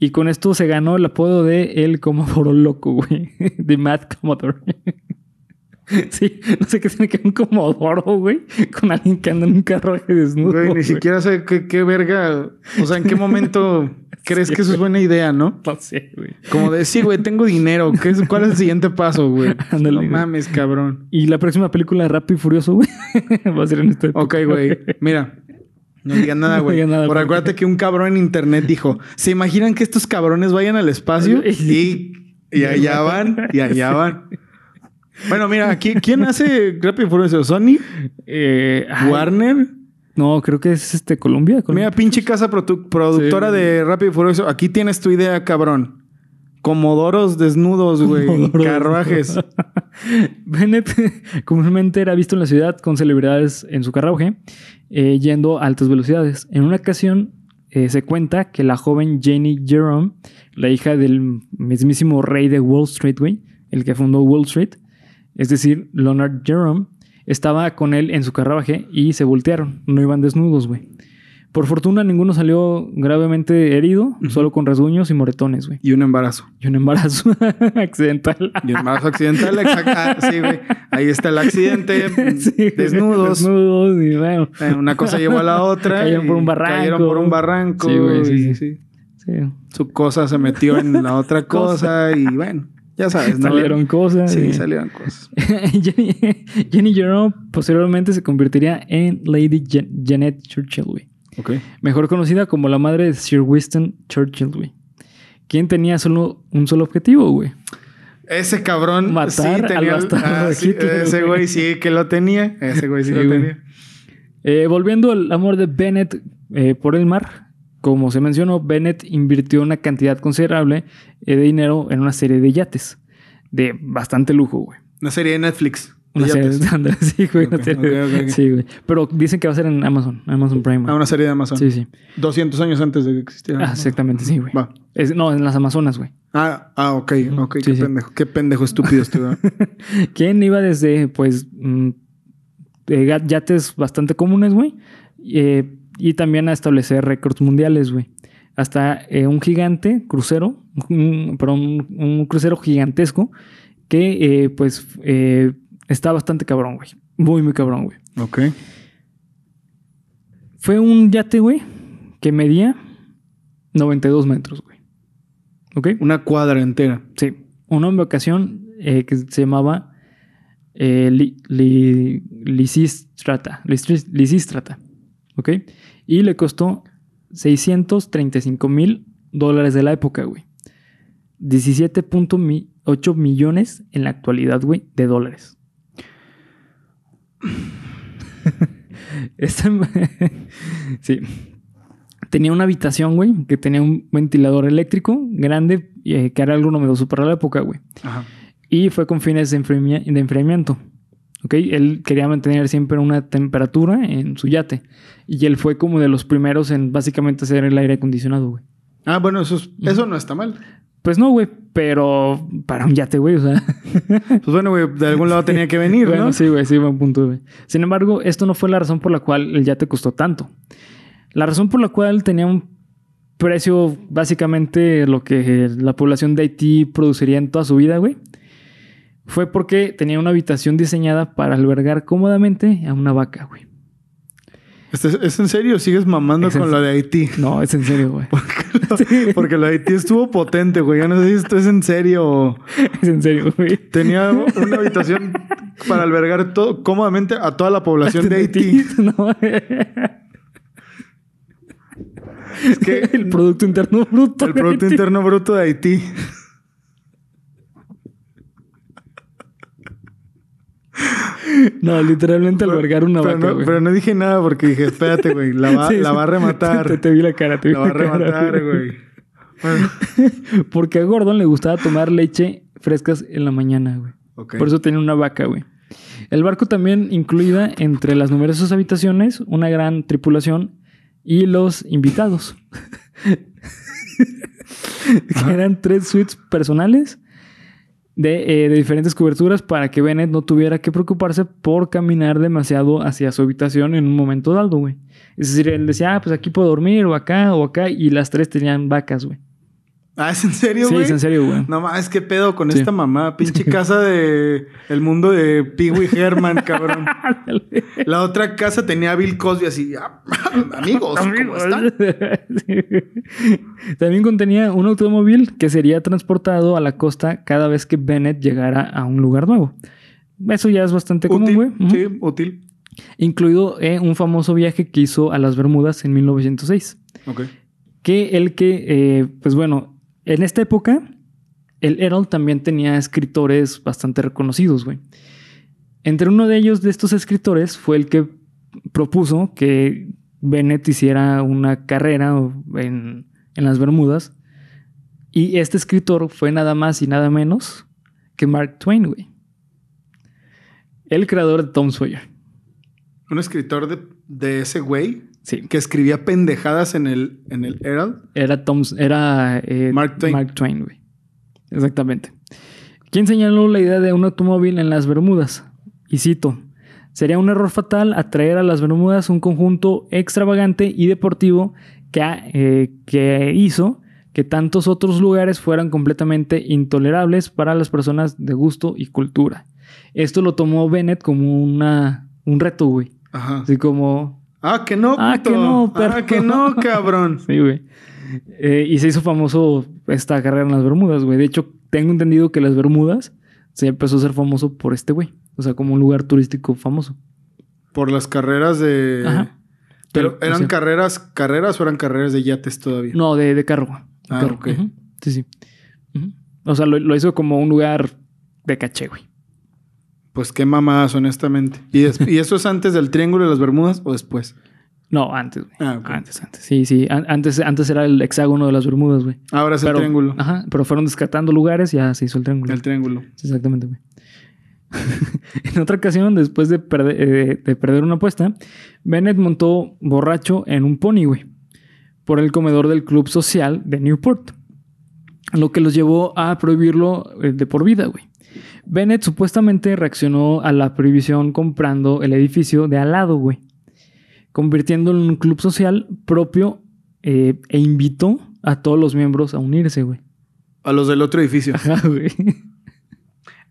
[SPEAKER 1] Y con esto se ganó el apodo de el Comodoro Loco, güey. (laughs) De Mad Commodore. (laughs) Sí, no sé qué tiene que ver un Comodoro, güey, con alguien que anda en un carruaje desnudo.
[SPEAKER 2] Güey, ni
[SPEAKER 1] güey.
[SPEAKER 2] siquiera sé qué, qué verga. O sea, en qué momento (laughs) crees que eso es buena idea, ¿no?
[SPEAKER 1] No sé, güey.
[SPEAKER 2] Como de, sí, güey, tengo dinero. ¿Qué es, ¿Cuál es el siguiente paso, güey? (laughs)
[SPEAKER 1] Ándale,
[SPEAKER 2] no
[SPEAKER 1] güey.
[SPEAKER 2] mames, cabrón.
[SPEAKER 1] Y la próxima película de Rápido y Furioso, güey, va a ser en este.
[SPEAKER 2] Ok, güey. Mira. No digan nada,
[SPEAKER 1] No
[SPEAKER 2] güey.
[SPEAKER 1] nada,
[SPEAKER 2] Por
[SPEAKER 1] porque-
[SPEAKER 2] acuérdate que un cabrón en internet dijo: ¿Se imaginan que estos cabrones vayan al espacio? Y, y allá van, y allá van. Bueno, mira, aquí, ¿quién hace Rápido y Furioso? ¿Sony?
[SPEAKER 1] Eh,
[SPEAKER 2] ¿Warner?
[SPEAKER 1] No, creo que es este Colombia. Colombia.
[SPEAKER 2] Mira, pinche casa produ- productora
[SPEAKER 1] Sí.
[SPEAKER 2] de Rápido y Furioso. Aquí tienes tu idea, cabrón. Comodoros desnudos, güey. Carruajes. (laughs)
[SPEAKER 1] Bennett (laughs) comúnmente era visto en la ciudad con celebridades en su carruaje, eh, yendo a altas velocidades. En una ocasión eh, se cuenta que la joven Jenny Jerome, la hija del mismísimo rey de Wall Street, güey, el que fundó Wall Street, es decir, Leonard Jerome, estaba con él en su carruaje y se voltearon. No iban desnudos, güey. Por fortuna, ninguno salió gravemente herido, solo con rasguños y moretones, güey.
[SPEAKER 2] Y un embarazo.
[SPEAKER 1] Y un embarazo (laughs) accidental.
[SPEAKER 2] Y embarazo accidental, exacto. Ah, sí, güey. Ahí está el accidente. (laughs)
[SPEAKER 1] Sí,
[SPEAKER 2] desnudos.
[SPEAKER 1] Desnudos y bueno.
[SPEAKER 2] Eh, Una cosa llevó a la otra.
[SPEAKER 1] Cayeron por un barranco.
[SPEAKER 2] Cayeron por un barranco.
[SPEAKER 1] Sí, güey, sí, sí. Sí.
[SPEAKER 2] Su cosa se metió en la otra (laughs) cosa y bueno, ya sabes, ¿no?
[SPEAKER 1] Salieron cosas.
[SPEAKER 2] Sí,
[SPEAKER 1] y-
[SPEAKER 2] salieron cosas. (laughs)
[SPEAKER 1] Jenny, Jenny Jerome posteriormente se convertiría en Lady Jan- Janet Churchill, güey. Mejor conocida como la madre de Sir Winston Churchill, güey. Quien tenía solo un solo objetivo, güey.
[SPEAKER 2] Ese cabrón
[SPEAKER 1] Matar
[SPEAKER 2] sí
[SPEAKER 1] al
[SPEAKER 2] tenía.
[SPEAKER 1] bastardo de
[SPEAKER 2] sí,
[SPEAKER 1] Hitler,
[SPEAKER 2] ese
[SPEAKER 1] güey.
[SPEAKER 2] güey sí que lo tenía. Ese güey sí,
[SPEAKER 1] Sí,
[SPEAKER 2] lo
[SPEAKER 1] güey.
[SPEAKER 2] tenía.
[SPEAKER 1] Eh, volviendo al amor de Bennett eh, por el mar, como se mencionó, Bennett invirtió una cantidad considerable eh, de dinero en una serie de yates de bastante lujo, güey.
[SPEAKER 2] Una serie de Netflix. de
[SPEAKER 1] Una serie
[SPEAKER 2] yates.
[SPEAKER 1] de (laughs) sí, güey, una
[SPEAKER 2] Ok,
[SPEAKER 1] serie-
[SPEAKER 2] ok, ok, ok.
[SPEAKER 1] Sí, güey. Pero dicen que va a ser en Amazon, Amazon Prime.
[SPEAKER 2] Ah, una serie de Amazon.
[SPEAKER 1] Sí, sí.
[SPEAKER 2] 200 años antes de que existiera.
[SPEAKER 1] Ah, exactamente, sí, güey.
[SPEAKER 2] Va.
[SPEAKER 1] Es- no, en las Amazonas, güey.
[SPEAKER 2] Ah, ah, ok, ok.
[SPEAKER 1] Sí,
[SPEAKER 2] qué
[SPEAKER 1] sí.
[SPEAKER 2] pendejo. Qué pendejo estúpido estuvo. (laughs)
[SPEAKER 1] ¿Quién iba desde, pues, mm, yates bastante comunes, güey? eh, y también a establecer récords mundiales, güey. Hasta eh, un gigante crucero, un, perdón, un, crucero gigantesco que, eh, pues, eh, está bastante cabrón, güey. Muy, muy cabrón, güey.
[SPEAKER 2] ok.
[SPEAKER 1] Fue un yate, güey, que medía 92 metros, güey. ¿Ok?
[SPEAKER 2] Una cuadra entera.
[SPEAKER 1] Sí, una embarcación eh, que se llamaba eh, Li- Li- Lisistrata, Lisistrata, ¿ok? Y le costó 635 mil dólares de la época, güey. 17.8 millones en la actualidad, güey, de dólares. Esta- (laughs) sí. Tenía una habitación, güey, que tenía un ventilador eléctrico grande, eh, que era algo novedoso para la época, güey.
[SPEAKER 2] Ajá.
[SPEAKER 1] Y fue con fines de, enfriami- de enfriamiento. ¿Ok? Él quería mantener siempre una temperatura en su yate. Y él fue como de los primeros en básicamente hacer el aire acondicionado, güey.
[SPEAKER 2] Ah, bueno, eso, es- eso no está mal.
[SPEAKER 1] Pues no, güey, pero para un yate, güey, o sea. (laughs)
[SPEAKER 2] Pues bueno, güey, de algún lado tenía que venir,
[SPEAKER 1] bueno,
[SPEAKER 2] ¿no?
[SPEAKER 1] sí, güey, sí, buen punto, güey. Sin embargo, esto no fue la razón por la cual el yate costó tanto. La razón por la cual tenía un precio básicamente lo que la población de Haití produciría en toda su vida, güey, fue porque tenía una habitación diseñada para albergar cómodamente a una vaca, güey.
[SPEAKER 2] ¿Es, en serio? ¿Sigues mamando con lo de Haití? (laughs)
[SPEAKER 1] No, es en serio, güey.
[SPEAKER 2] Porque, lo, de Haití estuvo potente, güey. Ya no sé si esto es en serio. (laughs)
[SPEAKER 1] Es en serio, güey.
[SPEAKER 2] Tenía (laughs) una habitación para albergar todo, cómodamente a toda la población de Haití. No.
[SPEAKER 1] Es que el Producto Interno Bruto.
[SPEAKER 2] El Producto Interno Bruto de Haití.
[SPEAKER 1] No, literalmente albergar una
[SPEAKER 2] pero
[SPEAKER 1] vaca,
[SPEAKER 2] no, Pero no dije nada porque dije, espérate, güey, la va, (laughs) la va a rematar.
[SPEAKER 1] Te, vi la cara, te vi
[SPEAKER 2] la, va a rematar, güey. (laughs)
[SPEAKER 1] Porque a Gordon le gustaba tomar leche frescas en la mañana, güey. Por eso tenía una vaca, güey. El barco también incluía entre las numerosas habitaciones una gran tripulación y los invitados. que (laughs) eran tres suites personales eh, de, diferentes coberturas para que Bennett no tuviera que preocuparse por caminar demasiado hacia su habitación en un momento dado, güey. Es decir, él decía, ah, pues aquí puedo dormir, o acá, o acá, y las tres tenían vacas, güey.
[SPEAKER 2] Ah, ¿es en serio, güey?
[SPEAKER 1] Sí, es en serio, güey.
[SPEAKER 2] No mames, qué pedo con esta mamá. Pinche casa de el mundo de Pee Wee Herman, (laughs) cabrón. La otra casa tenía a Bill Cosby así, ah, amigos, ¿cómo están? (laughs)
[SPEAKER 1] También contenía un automóvil que sería transportado a la costa cada vez que Bennett llegara a un lugar nuevo. Eso ya es bastante común, güey.
[SPEAKER 2] Sí, útil.
[SPEAKER 1] Incluido eh, un famoso viaje que hizo a las Bermudas en 1906.
[SPEAKER 2] Ok.
[SPEAKER 1] Que el que, eh, pues bueno, en esta época, el Herald también tenía escritores bastante reconocidos, güey. Entre uno de ellos, de estos escritores, fue el que propuso que Bennett hiciera una carrera en, en las Bermudas. Y este escritor fue nada más y nada menos que Mark Twain, güey. El creador de Tom Sawyer.
[SPEAKER 2] ¿Un escritor de, de ese güey?
[SPEAKER 1] Sí.
[SPEAKER 2] Que escribía pendejadas en el, en el Herald.
[SPEAKER 1] Era Tom, era
[SPEAKER 2] eh, Mark Twain.
[SPEAKER 1] Mark Twain, güey. Exactamente. ¿Quién señaló la idea de un automóvil en las Bermudas? Y cito. Sería un error fatal atraer a las Bermudas un conjunto extravagante y deportivo que, eh, que hizo que tantos otros lugares fueran completamente intolerables para las personas de gusto y cultura. Esto lo tomó Bennett como una, un reto, güey.
[SPEAKER 2] Ajá.
[SPEAKER 1] Así como,
[SPEAKER 2] Ah, que no,
[SPEAKER 1] Ah, que no.
[SPEAKER 2] Ah, que no, (laughs) cabrón.
[SPEAKER 1] sí, güey. Eh, y se hizo famoso esta carrera en las Bermudas, güey. De hecho, tengo entendido que las Bermudas se empezó a ser famoso por este güey. O sea, como un lugar turístico famoso.
[SPEAKER 2] Por las carreras de... Ajá. Pero, ¿eran carreras, carreras o eran carreras de yates todavía?
[SPEAKER 1] No, de, de carro.
[SPEAKER 2] ah, ok.
[SPEAKER 1] Sí, sí. O sea, lo, hizo como un lugar de caché, güey.
[SPEAKER 2] Pues qué mamadas, honestamente. ¿Y, ¿Y eso es antes del Triángulo de las Bermudas o después?
[SPEAKER 1] No, antes, güey.
[SPEAKER 2] Ah,
[SPEAKER 1] Antes, antes. Sí, sí. antes, antes era el hexágono de las Bermudas, güey.
[SPEAKER 2] Ahora es el triángulo.
[SPEAKER 1] Ajá, pero fueron descartando lugares y ya se hizo el triángulo.
[SPEAKER 2] El triángulo.
[SPEAKER 1] exactamente, güey. (laughs) en otra ocasión, después de, perder, eh, de perder una apuesta, Bennett montó borracho en un pony, güey, por el comedor del club social de Newport, lo que los llevó a prohibirlo eh, de por vida, güey. Bennett supuestamente reaccionó a la prohibición comprando el edificio de al lado, güey. Convirtiéndolo en un club social propio eh, e invitó a todos los miembros a unirse, güey.
[SPEAKER 2] A los del otro edificio.
[SPEAKER 1] Ajá, güey.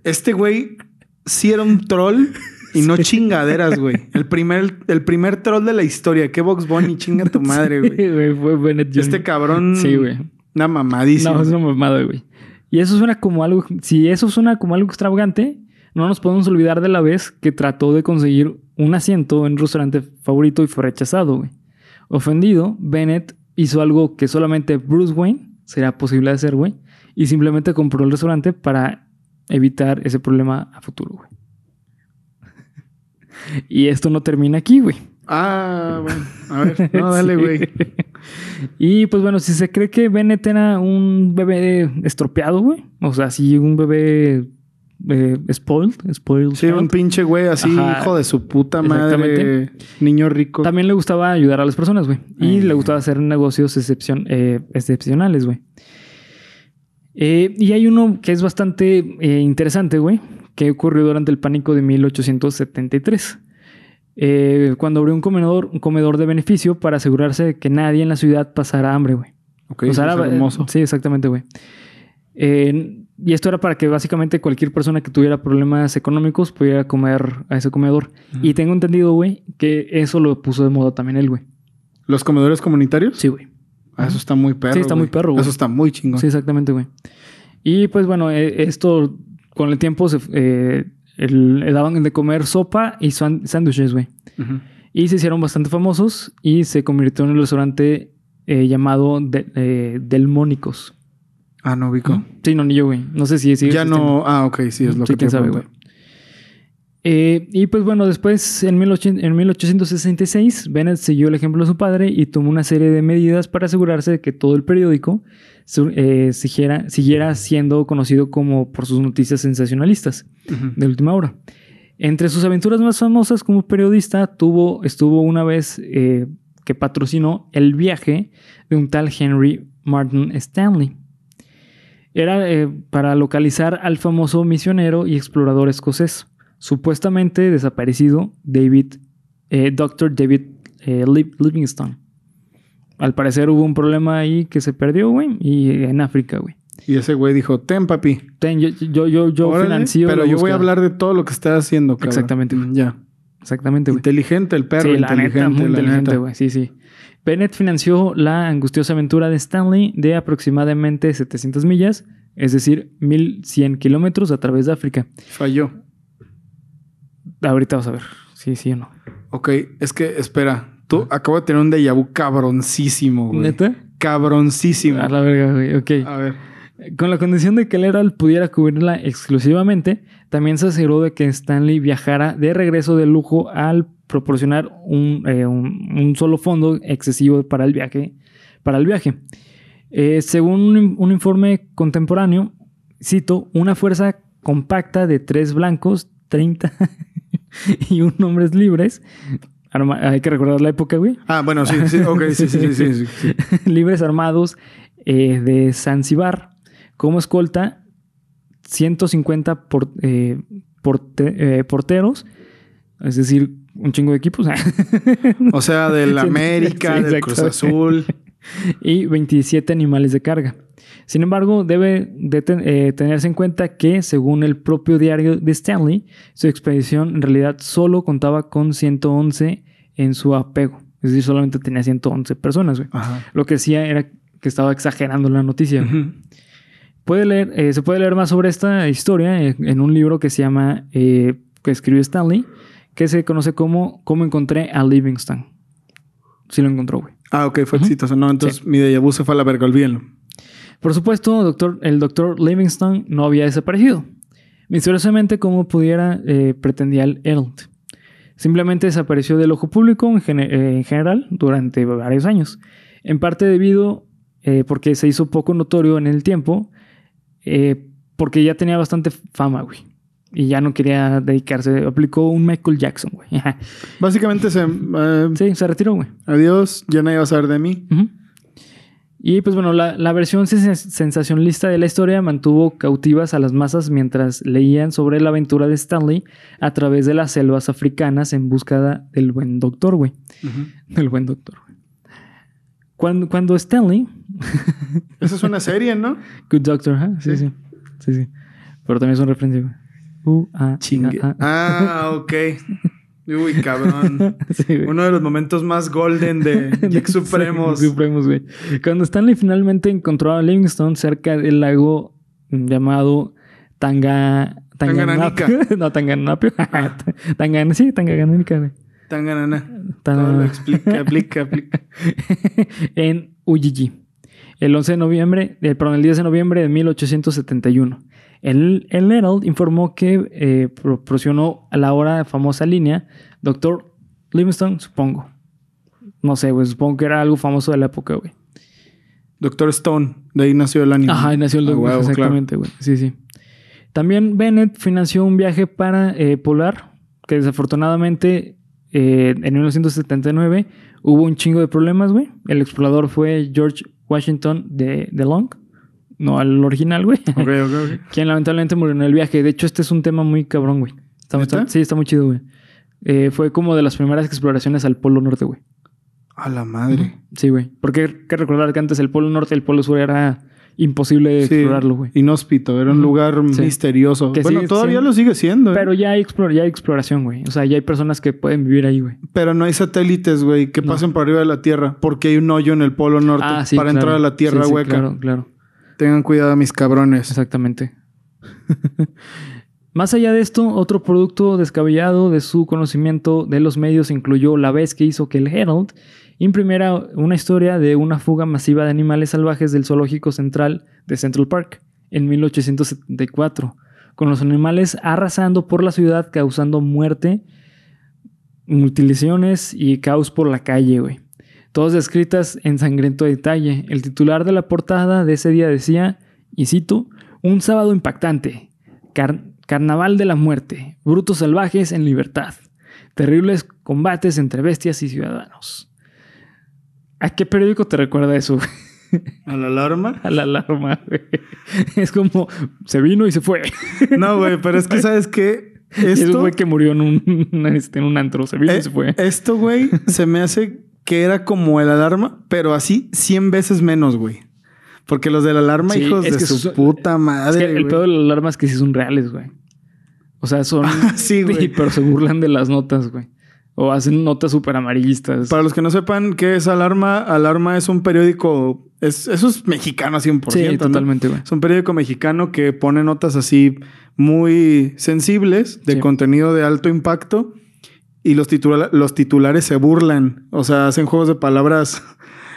[SPEAKER 2] Este güey sí era un troll y no (laughs) chingaderas, güey. El primer, el primer troll de la historia. Qué Box Bunny chinga tu (laughs) madre, güey.
[SPEAKER 1] Sí, güey, fue Bennett
[SPEAKER 2] Este cabrón.
[SPEAKER 1] Sí, güey.
[SPEAKER 2] Una mamadísima.
[SPEAKER 1] No, es una mamada, güey. Y eso suena como algo, si eso suena como algo extravagante, no nos podemos olvidar de la vez que trató de conseguir un asiento en un restaurante favorito y fue rechazado, güey. Ofendido, Bennett hizo algo que solamente Bruce Wayne será posible hacer, güey, y simplemente compró el restaurante para evitar ese problema a futuro, güey. (laughs) y esto no termina aquí, güey.
[SPEAKER 2] Ah, bueno. A ver, no, dale, güey. (laughs)
[SPEAKER 1] y pues bueno, si se cree que Bennett era un bebé estropeado, güey. O sea, sí, un bebé eh, spoiled, spoiled.
[SPEAKER 2] Sí, un pinche güey así, hijo de su puta madre. Niño rico.
[SPEAKER 1] También le gustaba ayudar a las personas, güey. Y le gustaba hacer negocios excepcion eh, excepcionales, güey. Eh, y hay uno que es bastante interesante, güey, que ocurrió durante el pánico de 1873. Eh, cuando abrió un comedor, un comedor de beneficio para asegurarse de que nadie en la ciudad pasara hambre, güey.
[SPEAKER 2] Ok, o sea, hermoso.
[SPEAKER 1] Sí, exactamente, güey. y esto era para que básicamente cualquier persona que tuviera problemas económicos pudiera comer a ese comedor. Y tengo entendido, güey, que eso lo puso de moda también él, güey.
[SPEAKER 2] ¿Los comedores comunitarios?
[SPEAKER 1] Sí, güey.
[SPEAKER 2] Ah, eso está muy perro.
[SPEAKER 1] Sí, está muy perro, güey.
[SPEAKER 2] Eso está muy chingón.
[SPEAKER 1] Sí, exactamente, güey. Y pues bueno, eh, esto con el tiempo se, eh, el- le daban de comer sopa y sándwiches, güey. Y se hicieron bastante famosos y se convirtió en un restaurante eh, llamado de, eh, Delmónicos.
[SPEAKER 2] Ah, no ubico.
[SPEAKER 1] Sí, no, ni yo, güey. No sé si sigue
[SPEAKER 2] Ya
[SPEAKER 1] existiendo.
[SPEAKER 2] no. Ah, ok, sí, es lo
[SPEAKER 1] Sí,
[SPEAKER 2] que
[SPEAKER 1] quién
[SPEAKER 2] te
[SPEAKER 1] sabe, güey. Eh, y pues bueno, después en, 1800 en 1866, Bennett siguió el ejemplo de su padre y tomó una serie de medidas para asegurarse de que todo el periódico eh, siguiera, siguiera siendo conocido como por sus noticias sensacionalistas de última hora. Entre sus aventuras más famosas como periodista, tuvo, estuvo una vez eh, que patrocinó el viaje de un tal Henry Martin Stanley. Era para localizar al famoso misionero y explorador escocés, supuestamente desaparecido David, eh, Dr. David eh, Liv- Livingstone. Al parecer hubo un problema ahí que se perdió, güey, y en África, güey.
[SPEAKER 2] Y ese güey dijo, ten, papi.
[SPEAKER 1] Ten, yo, yo, yo, yo
[SPEAKER 2] Órale,
[SPEAKER 1] financio.
[SPEAKER 2] Pero yo voy a
[SPEAKER 1] búsqueda".
[SPEAKER 2] hablar de todo lo que está haciendo, cabrón.
[SPEAKER 1] Exactamente, güey.
[SPEAKER 2] Ya.
[SPEAKER 1] Exactamente, güey.
[SPEAKER 2] Inteligente el perro,
[SPEAKER 1] sí, la
[SPEAKER 2] inteligente.
[SPEAKER 1] neta, muy
[SPEAKER 2] la
[SPEAKER 1] inteligente, güey. Sí, sí. Bennett financió la angustiosa aventura de Stanley de aproximadamente 700 millas, es decir, 1100 kilómetros a través de África.
[SPEAKER 2] Falló.
[SPEAKER 1] Ahorita vas a ver. Sí, sí o no.
[SPEAKER 2] Ok, es que, espera. Tú acabo de tener un déjà vu cabroncísimo, güey.
[SPEAKER 1] ¿Neta?
[SPEAKER 2] Cabroncísimo.
[SPEAKER 1] A la verga, güey. Ok.
[SPEAKER 2] A ver.
[SPEAKER 1] Con la condición de que el Herald pudiera cubrirla exclusivamente, también se aseguró de que Stanley viajara de regreso de lujo al proporcionar un, eh, un- un solo fondo excesivo para el viaje. Para el viaje. Eh, según un, un informe contemporáneo, cito, una fuerza compacta de tres blancos, 30 (laughs) y un hombres libres. Arma- hay que recordar la época, güey.
[SPEAKER 2] Ah, bueno, sí, sí, ok, sí, sí, sí, sí, (laughs)
[SPEAKER 1] libres armados eh, de Zanzibar como escolta 150 por- eh, porte- eh, porteros, es decir, un chingo de equipos, (laughs)
[SPEAKER 2] O sea, del América,
[SPEAKER 1] Sí,
[SPEAKER 2] del Cruz. Azul.
[SPEAKER 1] Y 27 animales de carga. Sin embargo, debe de ten- eh, tenerse en cuenta que, según el propio diario de Stanley, su expedición en realidad solo contaba con 111 en su apego. Es decir, solamente tenía 111 personas, güey. Lo que decía era que estaba exagerando la noticia. Puede leer, eh, se puede leer más sobre esta historia eh, en un libro que se llama, eh, que escribió Stanley, que se conoce como Cómo encontré a Livingston. Sí lo encontró, güey.
[SPEAKER 2] Ah, ok, fue exitoso. No, entonces mi déjà vu se fue a la verga, olvídenlo.
[SPEAKER 1] Por supuesto, doctor, el doctor Livingston no había desaparecido. Misteriosamente, como pudiera, eh, pretendía el Herald. Simplemente desapareció del ojo público en, eh, en general durante varios años. En parte debido eh, porque se hizo poco notorio en el tiempo, eh, porque ya tenía bastante fama, güey. Y ya no quería dedicarse. Aplicó un Michael Jackson, güey. (laughs)
[SPEAKER 2] Básicamente se... eh,
[SPEAKER 1] sí, se retiró, güey.
[SPEAKER 2] Adiós, ya nadie va a saber de mí.
[SPEAKER 1] Ujú. Y pues bueno, la, la versión sens- sensacionalista de la historia mantuvo cautivas a las masas mientras leían sobre la aventura de Stanley a través de las selvas africanas en búsqueda del buen doctor, güey.
[SPEAKER 2] Ujú.
[SPEAKER 1] Del buen doctor, güey. Cuando, cuando Stanley...
[SPEAKER 2] Esa es una serie, ¿no? (laughs)
[SPEAKER 1] Good Doctor, ¿ah? Sí, sí. Sí, sí. Pero también es un referencia, güey. Uh, ah,
[SPEAKER 2] Chingue.
[SPEAKER 1] ah, ah.
[SPEAKER 2] Ah, ok. Uy, cabrón. (laughs)
[SPEAKER 1] Sí.
[SPEAKER 2] Uno de los momentos más golden de (laughs) Geek Supremos.
[SPEAKER 1] Sí, Supremos, güey. Cuando Stanley finalmente encontró a Livingstone cerca del lago llamado Tanga...
[SPEAKER 2] Tanganyika. (laughs)
[SPEAKER 1] no, Tanganapio. Tangan... Sí, Tanganapio, güey.
[SPEAKER 2] Tan ganana.
[SPEAKER 1] Tan-
[SPEAKER 2] Todo lo explica, aplica, aplica.
[SPEAKER 1] en Ujiji. El 11 de noviembre, eh, perdón, el 10 de noviembre de 1871. El, el Herald informó que eh, proporcionó a la ahora famosa línea Dr. Livingstone, supongo. No sé, güey, supongo que era algo famoso de la época, güey.
[SPEAKER 2] Doctor Stone, de ahí nació el anime.
[SPEAKER 1] Ajá, nació el
[SPEAKER 2] Ah, claro.
[SPEAKER 1] exactamente, güey. Sí, sí. También Bennett financió un viaje para eh, Polar, que desafortunadamente eh, en 1979 hubo un chingo de problemas, güey. El explorador fue George Washington de, de Long, no al original, güey.
[SPEAKER 2] Ok, ok, ok. (laughs)
[SPEAKER 1] Quien lamentablemente murió en el viaje. De hecho, este es un tema muy cabrón, güey. Está-
[SPEAKER 2] ¿Neta?
[SPEAKER 1] está- sí, está muy chido, güey. Eh, fue como de las primeras exploraciones al Polo Norte, güey.
[SPEAKER 2] A la madre.
[SPEAKER 1] Sí, güey. Porque hay que recordar que antes el Polo Norte y el Polo Sur era imposible explorarlo, güey.
[SPEAKER 2] Inhóspito, era un lugar misterioso. bueno, todavía lo sigue siendo.
[SPEAKER 1] ¿eh? Pero ya hay, ya hay exploración, güey. O sea, ya hay personas que pueden vivir ahí, güey.
[SPEAKER 2] Pero no hay satélites, güey, que pasen por arriba de la Tierra, porque hay un hoyo en el Polo Norte ah, para entrar a la Tierra hueca.
[SPEAKER 1] claro, claro.
[SPEAKER 2] Tengan cuidado, mis cabrones.
[SPEAKER 1] Exactamente. (laughs) Más allá de esto, otro producto descabellado de su conocimiento de los medios incluyó la vez que hizo que el Herald imprimiera una historia de una fuga masiva de animales salvajes del zoológico central de Central Park en 1874, con los animales arrasando por la ciudad causando muerte, mutilaciones y caos por la calle, güey. Todas descritas en sangriento detalle. El titular de la portada de ese día decía, y cito, un sábado impactante, Carnaval de la muerte, brutos salvajes en libertad, terribles combates entre bestias y ciudadanos. ¿A qué periódico te recuerda eso?
[SPEAKER 2] ¿A la alarma? (laughs)
[SPEAKER 1] A la alarma, güey. Es como se vino y se fue.
[SPEAKER 2] No, güey, pero es que sabes qué.
[SPEAKER 1] Esto fue que murió en un, (laughs) este, en un antro, se vino y eh, se fue.
[SPEAKER 2] Esto, güey, se me hace que era como el alarma, pero así 100 veces menos, güey. Porque los de la alarma, hijos de su puta madre.
[SPEAKER 1] Es que el pedo de la alarma es que sí son reales, güey. O sea, son. (laughs)
[SPEAKER 2] sí, (laughs) güey.
[SPEAKER 1] Pero se burlan de las notas, güey. O hacen notas súper amarillistas.
[SPEAKER 2] Para los que no sepan qué es Alarma, Alarma es un periódico. Es, eso es mexicano 100%. Sí,
[SPEAKER 1] totalmente, güey.
[SPEAKER 2] Es un periódico mexicano que pone notas así muy sensibles, de contenido de alto impacto. Y los, los titulares se burlan. O sea, hacen juegos de palabras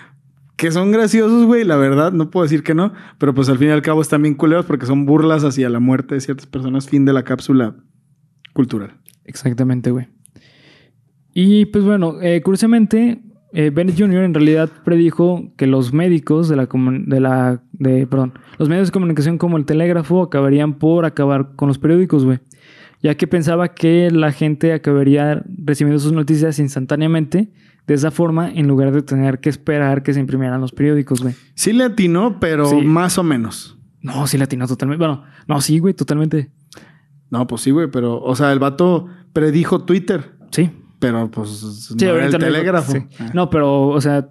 [SPEAKER 2] (laughs) que son graciosos, güey, la verdad, no puedo decir que no, pero pues al fin y al cabo están bien culeros porque son burlas hacia la muerte de ciertas personas, fin de la cápsula cultural.
[SPEAKER 1] Exactamente, güey. Y pues bueno, eh, curiosamente, eh, Bennett Jr. en realidad predijo que los médicos de la, de la de, perdón, los medios de comunicación como el telégrafo acabarían por acabar con los periódicos, güey. Ya que pensaba que la gente acabaría recibiendo sus noticias instantáneamente de esa forma en lugar de tener que esperar que se imprimieran los periódicos, güey.
[SPEAKER 2] Sí le atinó, pero más o menos.
[SPEAKER 1] No, sí le atinó totalmente. Bueno, no, sí, güey, totalmente.
[SPEAKER 2] No, pues sí, güey, pero, o sea, el vato predijo Twitter.
[SPEAKER 1] Sí.
[SPEAKER 2] Pero, pues, no el telégrafo.
[SPEAKER 1] Ah. No, pero, o sea,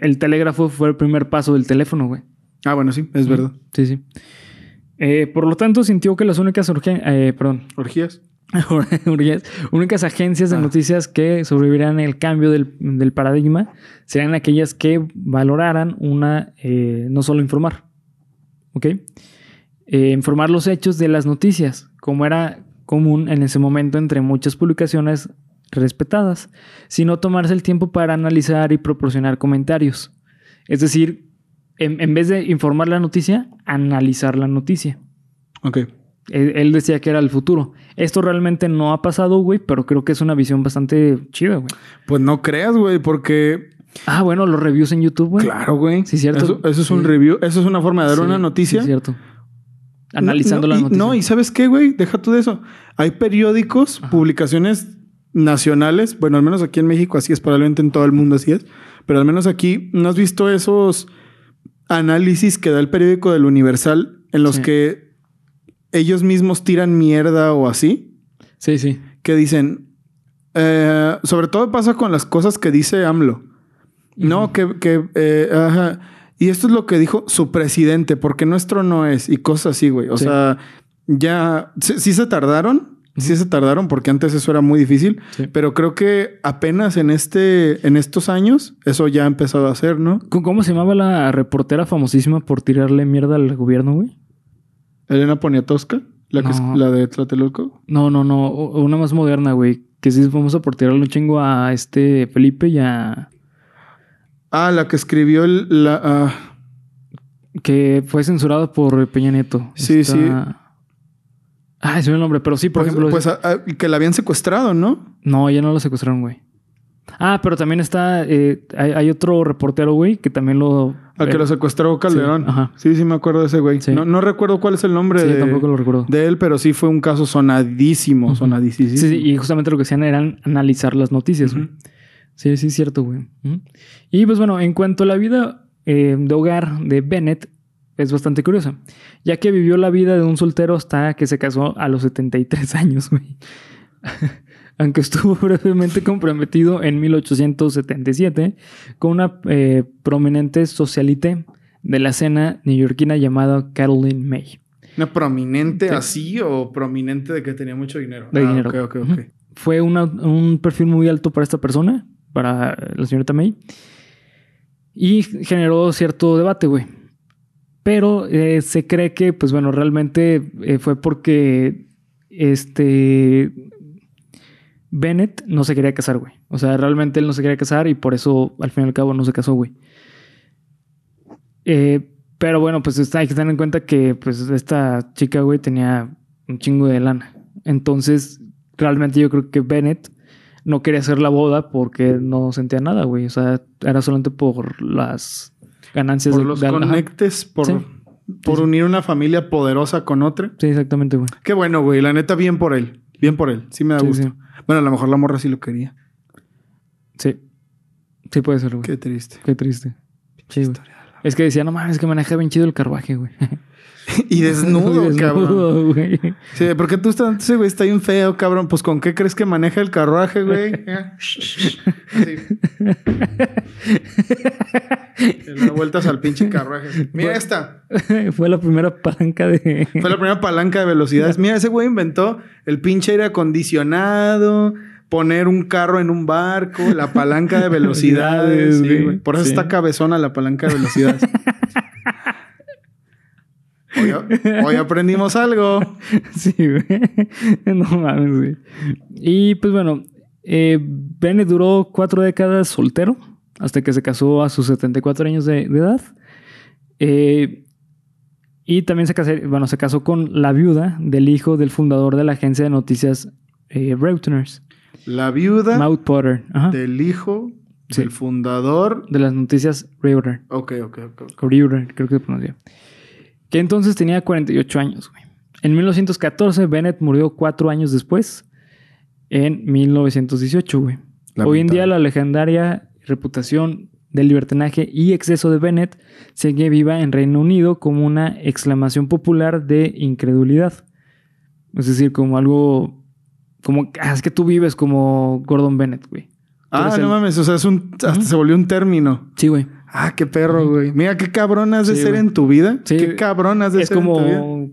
[SPEAKER 1] el telégrafo fue el primer paso del teléfono, güey.
[SPEAKER 2] Ah, bueno, sí, es verdad.
[SPEAKER 1] Sí, sí. Eh, por lo tanto, sintió que las únicas eh, perdón.
[SPEAKER 2] orgías (laughs)
[SPEAKER 1] únicas agencias de ah. noticias que sobrevivirán el cambio del, paradigma serían aquellas que valoraran una, eh, no solo informar, ¿ok? Eh, informar los hechos de las noticias, como era común en ese momento entre muchas publicaciones respetadas, sino tomarse el tiempo para analizar y proporcionar comentarios. Es decir, en, en vez de informar la noticia, analizar la noticia.
[SPEAKER 2] Ok.
[SPEAKER 1] Él, decía que era el futuro. Esto realmente no ha pasado, güey, pero creo que es una visión bastante chida, güey.
[SPEAKER 2] Pues no creas, güey, porque...
[SPEAKER 1] Ah, bueno, los reviews en YouTube, güey.
[SPEAKER 2] Claro, güey.
[SPEAKER 1] Sí, cierto.
[SPEAKER 2] Eso, es un review. Eso es una forma de dar una noticia.
[SPEAKER 1] Sí, cierto. Analizando la noticia.
[SPEAKER 2] No, y ¿sabes qué, güey? Deja tú de eso. Hay periódicos, publicaciones nacionales. Bueno, al menos aquí en México así es, probablemente en todo el mundo así es. Pero al menos aquí, ¿no has visto esos análisis que da el periódico del Universal en los que ellos mismos tiran mierda o así.
[SPEAKER 1] Sí, sí.
[SPEAKER 2] Que dicen, eh, sobre todo pasa con las cosas que dice AMLO. No, que, eh, ajá. Y esto es lo que dijo su presidente, porque nuestro no es, y cosas así, güey. O sea, ya, sí, se tardaron, sí se tardaron, porque antes eso era muy difícil, pero creo que apenas en este, en estos años, eso ya ha empezado a hacer, ¿no?
[SPEAKER 1] ¿Cómo se llamaba la reportera famosísima por tirarle mierda al gobierno, güey?
[SPEAKER 2] Elena Poniatowska, la, que es, la de Tlatelolco.
[SPEAKER 1] No, no, no. Una más moderna, güey. Que sí vamos a por tirarle un chingo a este Felipe y a.
[SPEAKER 2] Ah, la que escribió el. La, ah.
[SPEAKER 1] Que fue censurada por Peña Nieto.
[SPEAKER 2] Sí, sí.
[SPEAKER 1] Ah, ese es el nombre, pero sí, por
[SPEAKER 2] pues,
[SPEAKER 1] ejemplo.
[SPEAKER 2] Pues ah, que la habían secuestrado, ¿no?
[SPEAKER 1] No, ya no la secuestraron, güey. Ah, pero también está. Eh, hay, otro reportero, güey, que también lo.
[SPEAKER 2] Al que lo secuestró Calderón.
[SPEAKER 1] Sí, ajá.
[SPEAKER 2] sí, sí, me acuerdo de ese güey. No, recuerdo cuál es el nombre
[SPEAKER 1] de, tampoco lo recuerdo.
[SPEAKER 2] de él, pero sí fue un caso sonadísimo, sonadísimo.
[SPEAKER 1] Sí, sí, y justamente lo que hacían eran analizar las noticias, güey. Sí, sí, es cierto, güey. Y pues bueno, en cuanto a la vida eh, de hogar de Bennett, es bastante curiosa, ya que vivió la vida de un soltero hasta que se casó a los 73 años, güey (laughs) aunque estuvo (laughs) brevemente comprometido en 1877 con una eh, prominente socialité de la escena neoyorquina llamada Caroline May.
[SPEAKER 2] ¿Una prominente
[SPEAKER 1] Sí.
[SPEAKER 2] así o prominente de que tenía mucho dinero?
[SPEAKER 1] De
[SPEAKER 2] Ah,
[SPEAKER 1] dinero. Fue una- un perfil muy alto para esta persona, para la señorita May. Y generó cierto debate, güey. Pero eh, se cree que, pues bueno, realmente eh, fue porque este Bennett no se quería casar, güey. O sea, realmente él no se quería casar y por eso al fin y al cabo no se casó, güey. Eh, pero bueno, pues está- hay que tener en cuenta que pues esta chica, güey, tenía un chingo de lana. Entonces, realmente yo creo que Bennett no quería hacer la boda porque no sentía nada, güey. O sea, era solamente por las ganancias
[SPEAKER 2] Por
[SPEAKER 1] de-
[SPEAKER 2] los
[SPEAKER 1] de- ajá.
[SPEAKER 2] conectes, por,
[SPEAKER 1] Sí.
[SPEAKER 2] por
[SPEAKER 1] Sí,
[SPEAKER 2] unir una familia poderosa con otra.
[SPEAKER 1] Sí, exactamente, güey.
[SPEAKER 2] Qué bueno, güey. La neta, bien por él. Bien por él. Sí me da
[SPEAKER 1] Sí,
[SPEAKER 2] gusto. Bueno, a lo mejor la morra sí lo quería.
[SPEAKER 1] Sí. Sí puede ser, güey.
[SPEAKER 2] Qué triste.
[SPEAKER 1] Qué triste. Sí, güey. Es que decía, no mames, que maneja bien chido el carruaje, güey. (laughs) (laughs)
[SPEAKER 2] y desnudo, (laughs)
[SPEAKER 1] Desnudo,
[SPEAKER 2] cabrón.
[SPEAKER 1] güey.
[SPEAKER 2] Sí, ¿por qué tú estás, ese güey está bien feo, cabrón? Pues ¿con qué crees que maneja el carruaje, güey? (laughs) Le vueltas al pinche carruaje. Mira esta.
[SPEAKER 1] Fue la primera palanca de.
[SPEAKER 2] Fue la primera palanca de velocidades. Mira, ese güey inventó el pinche aire acondicionado, poner un carro en un barco, la palanca de velocidades. Sí. Por eso
[SPEAKER 1] Sí.
[SPEAKER 2] está cabezona la palanca de velocidades. Hoy, hoy aprendimos algo. (laughs)
[SPEAKER 1] Sí, güey. No mames, güey. Y pues bueno, eh, duró cuatro décadas soltero hasta que se casó a sus 74 años de, de edad. Eh, y también se casó, bueno, se casó con la viuda del hijo del fundador de la agencia de noticias eh, Reuters,
[SPEAKER 2] La viuda
[SPEAKER 1] Maud Potter. Ajá. De,
[SPEAKER 2] del hijo
[SPEAKER 1] Sí.
[SPEAKER 2] del fundador.
[SPEAKER 1] las noticias Reuters.
[SPEAKER 2] Ok, ok, ok.
[SPEAKER 1] Reuters, creo que se pronuncia. Que entonces tenía 48 años, güey. En 1914, Bennett murió cuatro años después, en 1918, güey. Hoy en día la legendaria reputación del libertinaje y exceso de Bennett sigue viva en Reino Unido como una exclamación popular de incredulidad. Es decir, como algo... Como, "Ah, es que tú vives como Gordon Bennett, güey.
[SPEAKER 2] Ah, no
[SPEAKER 1] el-
[SPEAKER 2] mames, o sea, es un, hasta se volvió un término.
[SPEAKER 1] Sí, güey.
[SPEAKER 2] Ah, qué perro, güey. Mira, qué cabrón has de
[SPEAKER 1] Sí,
[SPEAKER 2] ser
[SPEAKER 1] güey.
[SPEAKER 2] en tu vida.
[SPEAKER 1] Sí.
[SPEAKER 2] Qué cabrón has de ser en tu vida.
[SPEAKER 1] como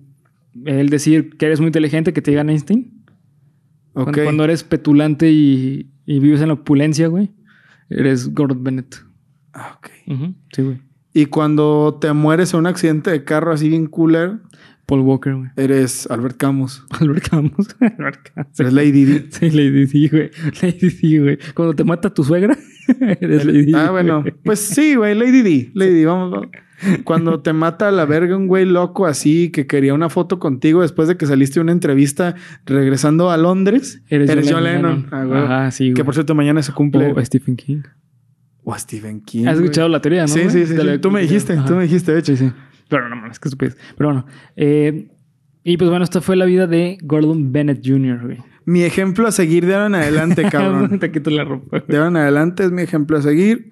[SPEAKER 1] el decir que eres muy inteligente, que te digan Einstein.
[SPEAKER 2] Ok.
[SPEAKER 1] Cuando, cuando eres petulante y, y vives en la opulencia, güey, eres Gordon Bennett.
[SPEAKER 2] Ah, ok.
[SPEAKER 1] Sí, güey.
[SPEAKER 2] Y cuando te mueres en un accidente de carro así bien cooler,
[SPEAKER 1] Paul Walker, güey.
[SPEAKER 2] eres Albert Camus. (laughs)
[SPEAKER 1] Albert Camus. (laughs) Albert Camus.
[SPEAKER 2] Eres Lady Di.
[SPEAKER 1] Sí, Lady Di, güey. Lady Di, güey. Cuando te mata tu suegra, (laughs) eres Lady.
[SPEAKER 2] Ah, bueno. Pues sí, güey. Lady Di. Lady Di, vamos. vamos. Cuando te mata a la verga un güey loco así que quería una foto contigo después de que saliste de una entrevista regresando a Londres, eres, John Lennon. Ah, güey.
[SPEAKER 1] Ajá, sí, güey.
[SPEAKER 2] Que por cierto, mañana se cumple.
[SPEAKER 1] O Stephen King.
[SPEAKER 2] O a Stephen King.
[SPEAKER 1] ¿Has
[SPEAKER 2] güey.
[SPEAKER 1] escuchado la teoría, no?
[SPEAKER 2] Sí, sí, sí. Tú me dijiste,
[SPEAKER 1] Ajá.
[SPEAKER 2] tú me dijiste, de hecho.
[SPEAKER 1] Sí. Pero no mames, qué estupidez. Pero bueno. eh, y pues bueno, esta fue la vida de Gordon Bennett Jr., güey.
[SPEAKER 2] Mi ejemplo a seguir de ahora en adelante, (laughs) cabrón.
[SPEAKER 1] Te quito la ropa. güey.
[SPEAKER 2] De ahora en adelante es mi ejemplo a seguir.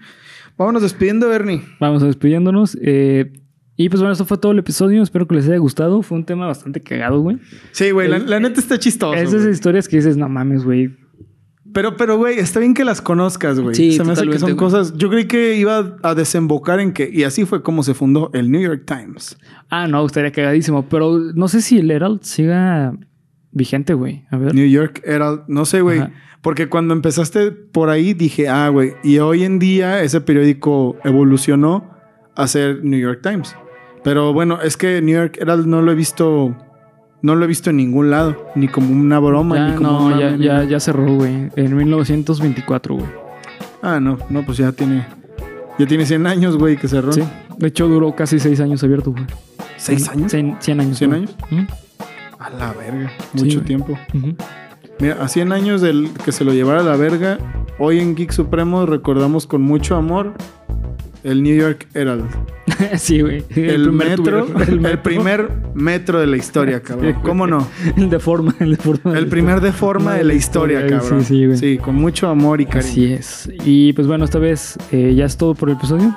[SPEAKER 2] Vámonos despidiendo, Bernie.
[SPEAKER 1] Vamos despidiéndonos. eh, y pues bueno, esto fue todo el episodio. Espero que les haya gustado. Fue un tema bastante cagado, güey.
[SPEAKER 2] Sí, güey, la, neta está chistoso.
[SPEAKER 1] Esas
[SPEAKER 2] güey.
[SPEAKER 1] historias que dices, no mames, güey.
[SPEAKER 2] Pero, pero, güey, está bien que las conozcas, güey.
[SPEAKER 1] Sí,
[SPEAKER 2] Se me hace que son cosas. Yo creí que iba a desembocar en que. Y así fue como se fundó el New York Times.
[SPEAKER 1] Ah, no, estaría cagadísimo. Pero no sé si el Herald siga vigente, güey. A ver.
[SPEAKER 2] New York Herald. No sé, güey. Porque cuando empezaste por ahí dije, ah, güey. Y hoy en día ese periódico evolucionó a ser New York Times. Pero bueno, es que New York Herald no lo he visto. No lo he visto en ningún lado. Ni como una broma,
[SPEAKER 1] Ya,
[SPEAKER 2] ni como
[SPEAKER 1] no,
[SPEAKER 2] una-
[SPEAKER 1] ya, ya, ya cerró, güey. En 1924, güey.
[SPEAKER 2] Ah, no, no, pues ya tiene. Ya tiene 100 años, güey, que cerró.
[SPEAKER 1] Sí. De hecho, duró casi seis años abierto, güey.
[SPEAKER 2] ¿Seis años?
[SPEAKER 1] 100, 100 años.
[SPEAKER 2] ¿Cien
[SPEAKER 1] güey.
[SPEAKER 2] años?
[SPEAKER 1] Ujú,
[SPEAKER 2] A la verga. Mucho tiempo. Mira, a 100 años del que se lo llevara a la verga, hoy en Geek Supremo recordamos con mucho amor el New York Herald. (laughs)
[SPEAKER 1] sí, güey.
[SPEAKER 2] El, metro, el, primer metro de la historia, cabrón. ¿Cómo no?
[SPEAKER 1] El de forma, el de forma.
[SPEAKER 2] El primer de forma de la historia, cabrón.
[SPEAKER 1] Sí, sí, güey.
[SPEAKER 2] con mucho amor y cariño.
[SPEAKER 1] Así es. Y pues bueno, esta vez eh, ya es todo por el episodio.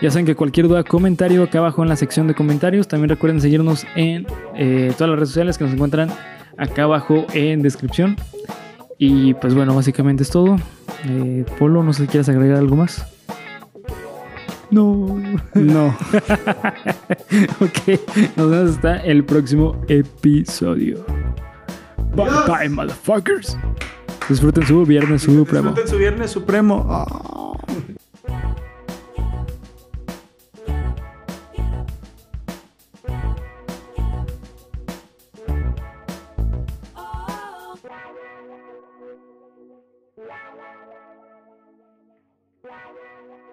[SPEAKER 1] Ya saben que cualquier duda, comentario acá abajo en la sección de comentarios. También recuerden seguirnos en eh, todas las redes sociales que nos encuentran acá abajo en descripción. Y pues bueno, básicamente es todo. Eh, Polo, no sé si quieres agregar algo más. No.
[SPEAKER 2] No. (laughs)
[SPEAKER 1] ok, nos vemos hasta el próximo episodio. Bye bye, motherfuckers. Disfruten su viernes supremo.
[SPEAKER 2] Disfruten su viernes supremo. Ah.
[SPEAKER 3] Wow.